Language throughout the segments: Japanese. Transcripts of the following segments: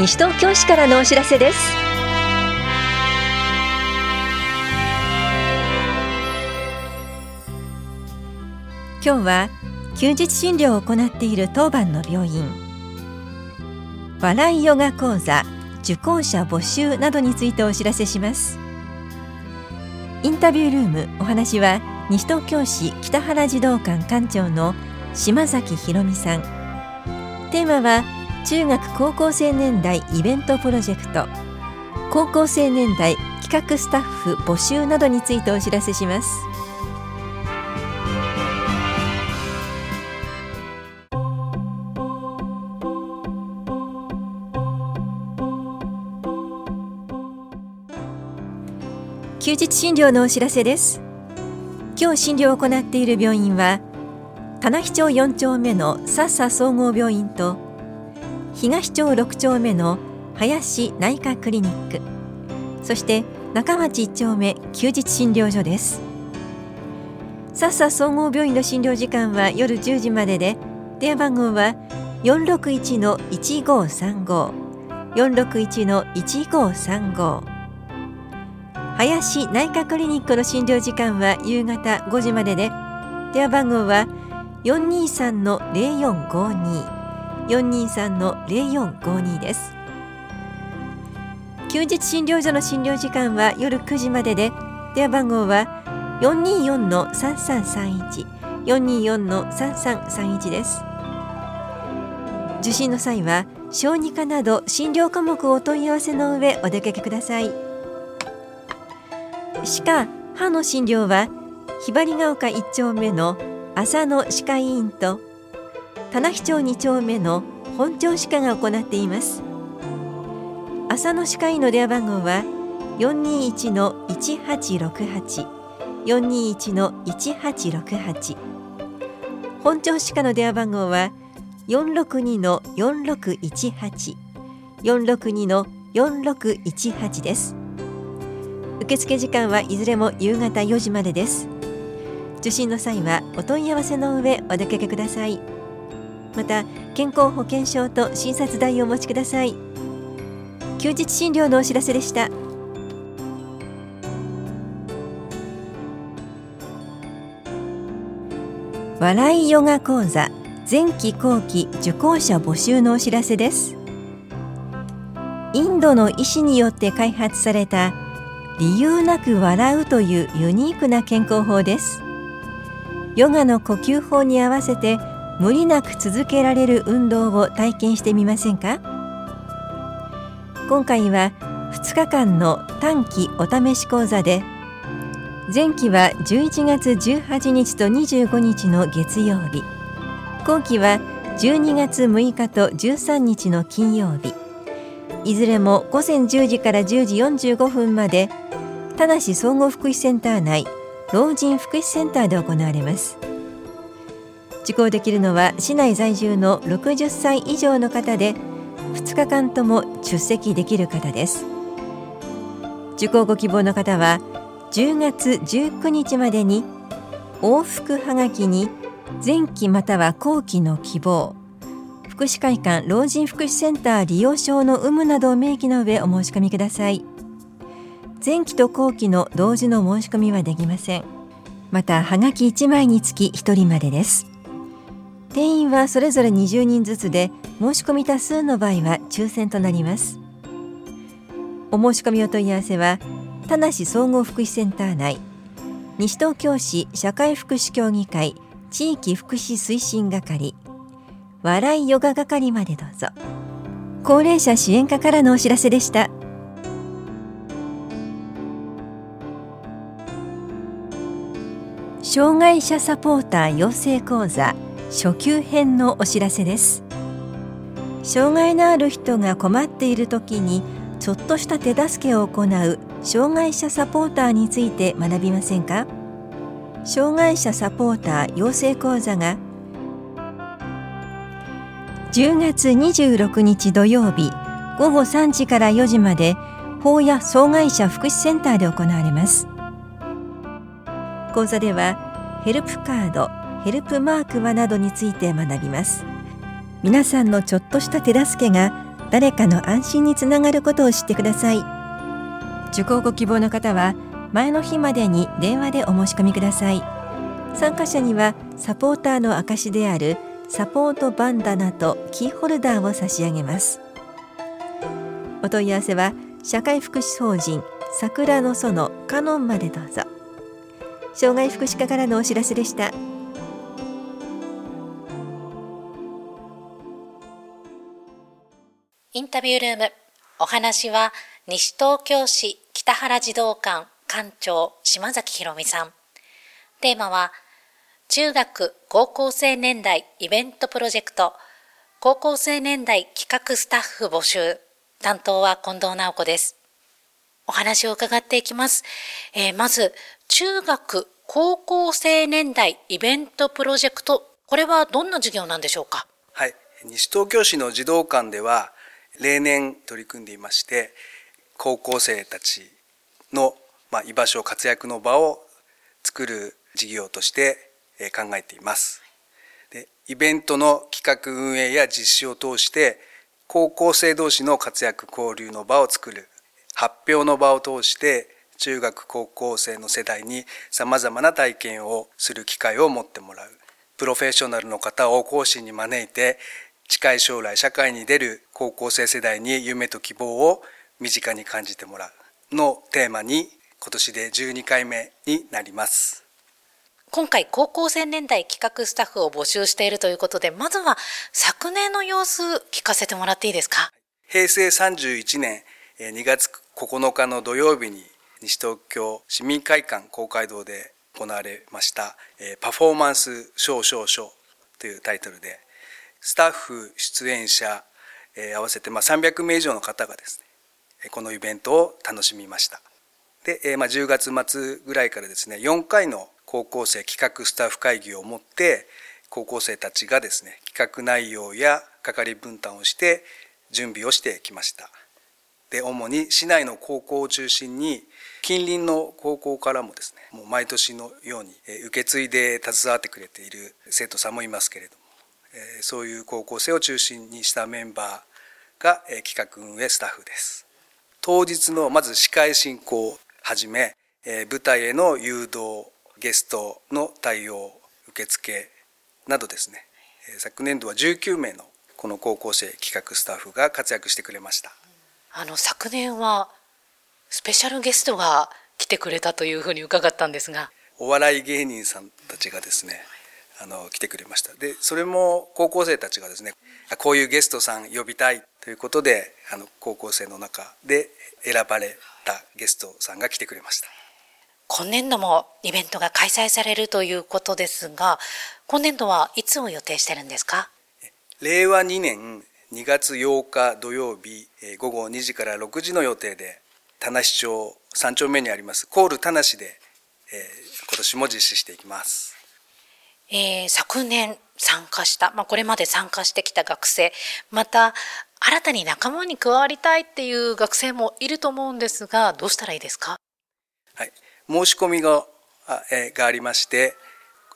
西東京市からのお知らせです。今日は休日診療を行っている当番の病院。笑いヨガ講座受講者募集などについてお知らせします。インタビュールームお話は西東京市北原児童館館長の島崎ひ美さん。テーマは中学高校生年代イベントプロジェクト。高校生年代企画スタッフ募集などについてお知らせします。休日診療のお知らせです。今日診療を行っている病院は棚比町4丁目の笹総合病院と東町6丁目の林内科クリニック。そして中町1丁目休日診療所です。笹々総合病院の診療時間は夜10時までで電話番号は461-1535 461-1535林内科クリニックの診療時間は夕方5時までで電話番号は423-0452 423-0452です。休日診療所の診療時間は夜9時までで電話番号は424-3331 424-3331です。受診の際は小児科など診療科目をお問い合わせの上お出かけください。歯科歯の診療はひばりが丘1丁目の浅野歯科医院と棚比町2丁目の本町歯科が行っています。浅野歯科医の電話番号は421-1868 421-1868本町歯科の電話番号は462-4618 462-4618です。受付時間はいずれも夕方4時までです。受診の際はお問い合わせの上お出かけください。また健康保険証と診察代をお持ちください。休日診療のお知らせでした。笑いヨガ講座前期後期受講者募集のお知らせです。インドの医師によって開発された理由なく笑うというユニークな健康法です。ヨガの呼吸法に合わせて無理なく続けられる運動を体験してみませんか？今回は2日間の短期お試し講座で前期は11月18日と25日の月曜日後期は12月6日と13日の金曜日。いずれも午前10時から10時45分まで田梨総合福祉センター内老人福祉センターで行われます。受講できるのは市内在住の60歳以上の方で2日間とも出席できる方です。受講ご希望の方は10月19日までに往復はがきに前期または後期の希望福祉会館老人福祉センター利用証の有無などを明記の上お申し込みください。前期と後期の同時の申し込みはできません。またはがき1枚につき1人までです。定員はそれぞれ20人ずつで申し込み多数の場合は抽選となります。お申し込みお問い合わせは田梨総合福祉センター内西東京市社会福祉協議会地域福祉推進係笑いヨガ係までどうぞ。高齢者支援課からのお知らせでした。障害者サポーター養成講座初級編のお知らせです。障害のある人が困っている時にちょっとした手助けを行う障害者サポーターについて学びませんか？障害者サポーター養成講座が10月26日土曜日午後3時から4時まで法や障害者福祉センターで行われます。講座ではヘルプカードヘルプマークはなどについて学びます。皆さんのちょっとした手助けが誰かの安心につながることを知ってください。受講ご希望の方は前の日までに電話でお申し込みください。参加者にはサポーターの証であるサポートバンダナとキーホルダーを差し上げます。お問い合わせは社会福祉法人桜の園カノンまでどうぞ。障害福祉課からのお知らせでした。インタビュールーム。お話は西東京市北原児童館館長島崎ひろみさん。テーマは中学高校生年代イベントプロジェクト。高校生年代企画スタッフ募集。担当は近藤直子です。お話を伺っていきます。えー、まず、中学、高校生年代イベントプロジェクト、これはどんな授業なんでしょうか？はい。西東京市の児童館では、例年取り組んでいまして、高校生たちの、居場所、活躍の場を作る事業として考えています。でイベントの企画運営や実施を通して高校生同士の活躍交流の場を作る発表の場を通して中学高校生の世代にさまざまな体験をする機会を持ってもらうプロフェッショナルの方を講師に招いて近い将来社会に出る高校生世代に夢と希望を身近に感じてもらうのテーマに今年で12回目になります。今回高校生年代企画スタッフを募集しているということでまずは昨年の様子聞かせてもらっていいですか？平成31年2月9日の土曜日に西東京市民会館公会堂で行われましたパフォーマンスショーショーショーというタイトルでスタッフ出演者え合わせてま300名以上の方がですねこのイベントを楽しみました。で、えまあ、10月末ぐらいからですね4回の高校生企画スタッフ会議を持って高校生たちがですね企画内容や係分担をして準備をしてきました。で主に市内の高校を中心に近隣の高校からもですねもう毎年のように受け継いで携わってくれている生徒さんもいますけれどもそういう高校生を中心にしたメンバーが企画運営スタッフです。当日のまず司会進行をはじめ舞台への誘導ゲストの対応受付などですね。昨年度は19名のこの高校生企画スタッフが活躍してくれました。あの昨年はスペシャルゲストが来てくれたというふうに伺ったんですが。お笑い芸人さんたちがですねあの来てくれました。でそれも高校生たちがですねこういうゲストさん呼びたいということであの高校生の中で選ばれたゲストさんが来てくれました。今年度もイベントが開催されるということですが今年度はいつを予定してるんですか？令和2年2月8日土曜日午後2時から6時の予定で田無町3丁目にありますコール田無で、えー、今年も実施していきます、えー、昨年参加した、まあ、これまで参加してきた学生また新たに仲間に加わりたいっていう学生もいると思うんですがどうしたらいいですか？はい申し込みが,、えー、がありまして、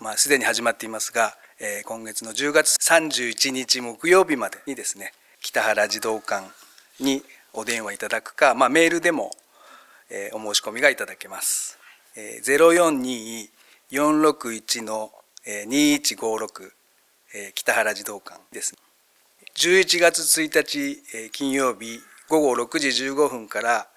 まあ、すでに始まっていますがえ今月の10月31日木曜日までにですね北原児童館にお電話いただくか、まあ、メールでも、えお申し込みがいただけます。え042461の2156、え北原児童館です。11月1日、え金曜日午後6時15分から、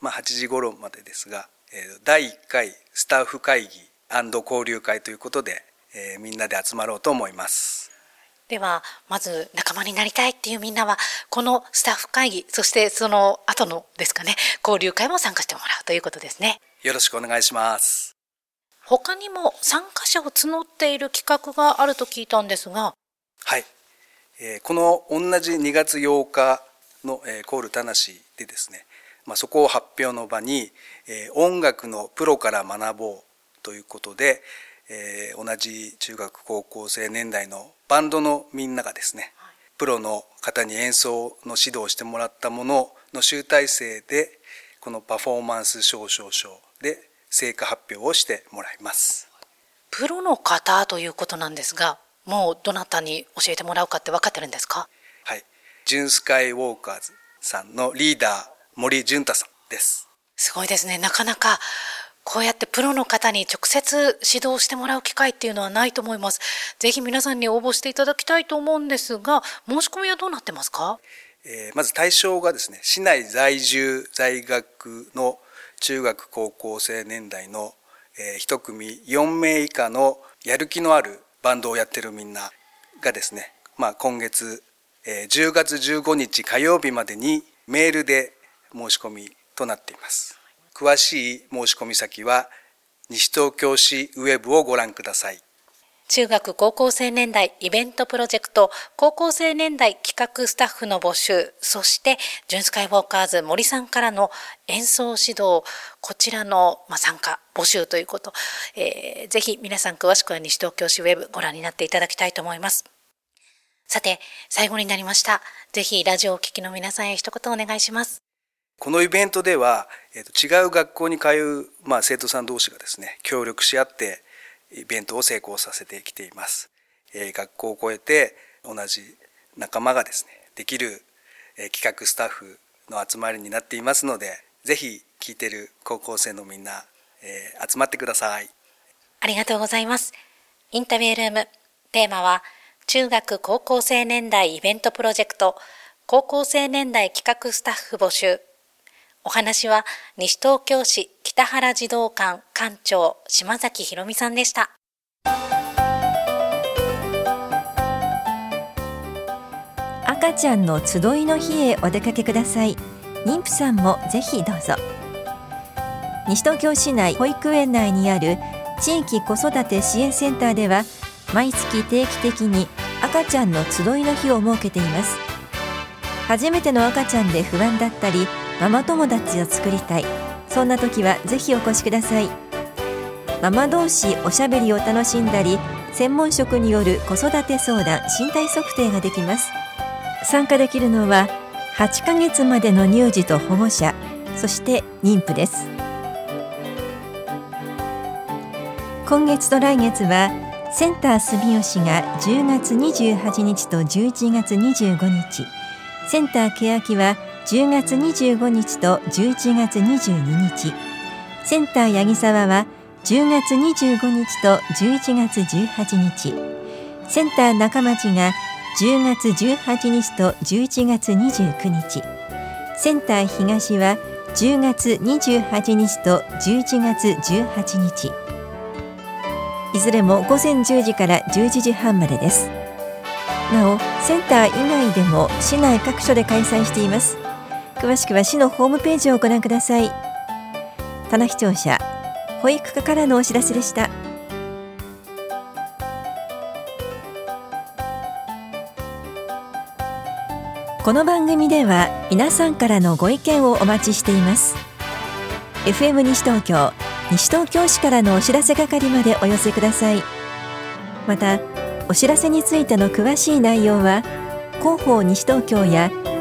まあ、8時頃までですが、え第1回スタッフ会議交流会ということでえー、みんなで集まろうと思います。ではまず仲間になりたいっていうみんなはこのスタッフ会議そしてその後のですかね交流会も参加してもらうということですね。よろしくお願いします他にも参加者を募っている企画があると聞いたんですが。はい、えー、この同じ2月8日の、えー、コール田無でですね、まあ、そこを発表の場に、えー、音楽のプロから学ぼうということで、えー、同じ中学高校生年代のバンドのみんながですね、プロの方に演奏の指導をしてもらったものの集大成でこのパフォーマンス表彰書で成果発表をしてもらいます。プロの方ということなんですがもうどなたに教えてもらうかって分かってるんですか？はい、ジュンスカイウォーカーズさんのリーダー森淳太さんです。すごいですね。なかなかこうやってプロの方に直接指導してもらう機会っていうのはないと思います。ぜひ皆さんに応募していただきたいと思うんですが、申し込みはどうなってますか？えー、まず対象がですね、市内在住在学の中学高校生年代の、えー、1組4名以下のやる気のあるバンドをやってるみんながですね、まあ、今月、えー、10月15日火曜日までにメールで申し込みとなっています。詳しい申し込み先は西東京市ウェブをご覧ください。中学高校生年代イベントプロジェクト高校生年代企画スタッフの募集そしてジュンスカイウォーカーズ森さんからの演奏指導こちらの、ま参加募集ということ、えー、ぜひ皆さん詳しくは西東京市ウェブご覧になっていただきたいと思います。さて最後になりました。ぜひラジオをお聞きの皆さんへ一言お願いします。このイベントでは、えー、と違う学校に通う、まあ、生徒さん同士がですね協力し合ってイベントを成功させてきています、えー、学校を超えて同じ仲間がですねできる、えー、企画スタッフの集まりになっていますのでぜひ聞いてる高校生のみんな、えー、集まってください。ありがとうございます。インタビュールームテーマは中学高校生年代イベントプロジェクト高校生年代企画スタッフ募集。お話は西東京市北原児童館館長島崎ひろみさんでした。赤ちゃんの集いの日へお出かけください。妊婦さんもぜひどうぞ。西東京市内保育園内にある地域子育て支援センターでは毎月定期的に赤ちゃんの集いの日を設けています初めての赤ちゃんで不安だったりママ友達を作りたい。そんな時はぜひお越しください。ママ同士おしゃべりを楽しんだり専門職による子育て相談身体測定ができます。参加できるのは8ヶ月までの乳児と保護者そして妊婦です。今月と来月はセンター住吉が10月28日と11月25日。センター欅は10月25日と11月22日センター八木沢は10月25日と11月18日センター中町が10月18日と11月29日センター東は10月28日と11月18日いずれも午前10時から11時半までです。なおセンター以外でも市内各所で開催しています。詳しくは市のホームページをご覧ください。棚視聴者保育課からのお知らせでした。この番組では皆さんからのご意見をお待ちしています。FM 西東京西東京市からのお知らせ係までお寄せください。またお知らせについての詳しい内容は広報西東京や